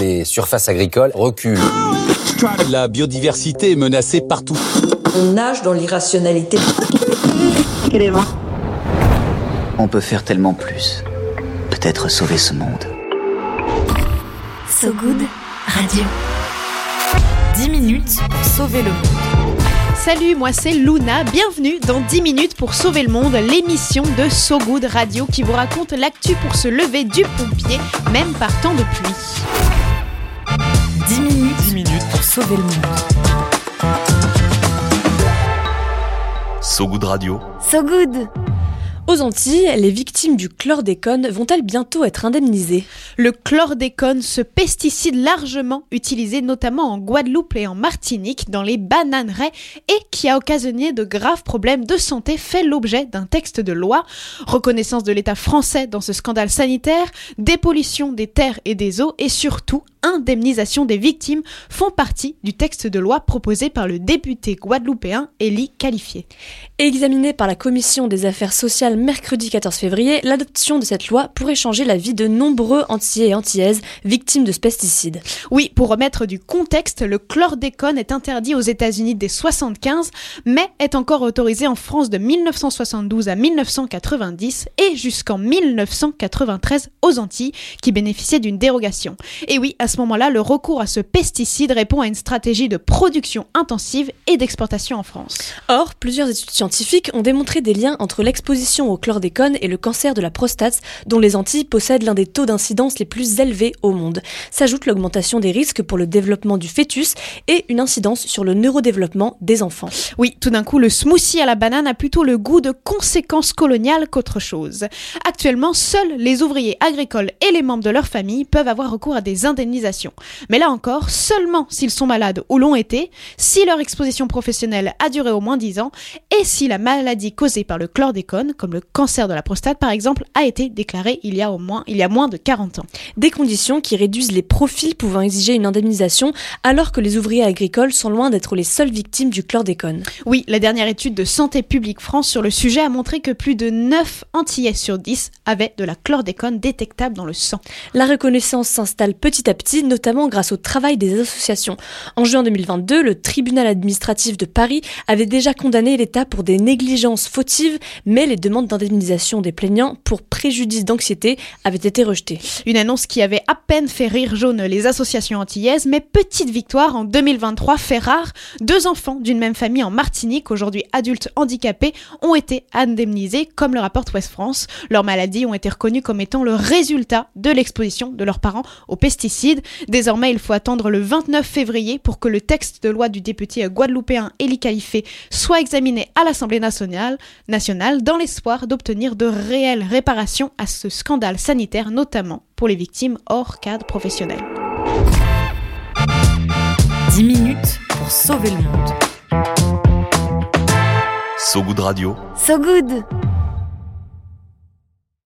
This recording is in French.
Les surfaces agricoles reculent. La biodiversité est menacée partout. On nage dans l'irrationalité. On peut faire tellement plus. Peut-être sauver ce monde. So Good Radio. 10 minutes pour sauver le monde. Salut, moi c'est Luna, bienvenue dans 10 minutes pour sauver le monde, l'émission de So Good Radio qui vous raconte l'actu pour se lever du pompier, même par temps de pluie. 10 minutes, 10 minutes pour sauver le monde. So Good Radio. So Good aux Antilles, les victimes du chlordécone vont-elles bientôt être indemnisées? Le chlordécone, ce pesticide largement utilisé notamment en Guadeloupe et en Martinique dans les bananeraies et qui a occasionné de graves problèmes de santé, fait l'objet d'un texte de loi. Reconnaissance de l'État français dans ce scandale sanitaire, dépollution des terres et des eaux et surtout indemnisation des victimes font partie du texte de loi proposé par le député guadeloupéen Élie Qualifié. Examiné par la Commission des affaires sociales mercredi 14 février, l'adoption de cette loi pourrait changer la vie de nombreux Antillais et Antillaises victimes de ce pesticide. Oui, pour remettre du contexte, le chlordécone est interdit aux États-Unis dès 75, mais est encore autorisé en France de 1972 à 1990 et jusqu'en 1993 aux Antilles, qui bénéficiaient d'une dérogation. Et oui, à ce moment-là, le recours à ce pesticide répond à une stratégie de production intensive et d'exportation en France. Or, plusieurs études scientifiques ont démontré des liens entre l'exposition au chlordécone et le cancer de la prostate, dont les Antilles possèdent l'un des taux d'incidence les plus élevés au monde. S'ajoute l'augmentation des risques pour le développement du fœtus et une incidence sur le neurodéveloppement des enfants. Oui, tout d'un coup, le smoothie à la banane a plutôt le goût de conséquences coloniales qu'autre chose. Actuellement, seuls les ouvriers agricoles et les membres de leur famille peuvent avoir recours à des indemnisations mais là encore, seulement s'ils sont malades ou l'ont été, si leur exposition professionnelle a duré au moins 10 ans et si la maladie causée par le chlordécone, comme le cancer de la prostate par exemple, a été déclarée il y a au moins, il y a moins de 40 ans. Des conditions qui réduisent les profils pouvant exiger une indemnisation alors que les ouvriers agricoles sont loin d'être les seules victimes du chlordécone. Oui, la dernière étude de Santé publique France sur le sujet a montré que plus de 9 Antillais sur 10 avaient de la chlordécone détectable dans le sang. La reconnaissance s'installe petit à petit notamment grâce au travail des associations. En juin 2022, le tribunal administratif de Paris avait déjà condamné l'État pour des négligences fautives, mais les demandes d'indemnisation des plaignants pour préjudice d'anxiété avaient été rejetées. Une annonce qui avait à peine fait rire jaune les associations antillaises, mais petite victoire en 2023 fait rare. Deux enfants d'une même famille en Martinique, aujourd'hui adultes handicapés, ont été indemnisés, comme le rapporte Ouest France. Leurs maladies ont été reconnues comme étant le résultat de l'exposition de leurs parents aux pesticides Désormais, il faut attendre le 29 février pour que le texte de loi du député guadeloupéen Elie Califé soit examiné à l'Assemblée nationale, nationale dans l'espoir d'obtenir de réelles réparations à ce scandale sanitaire, notamment pour les victimes hors cadre professionnel. 10 minutes pour sauver le monde. So Good Radio. So Good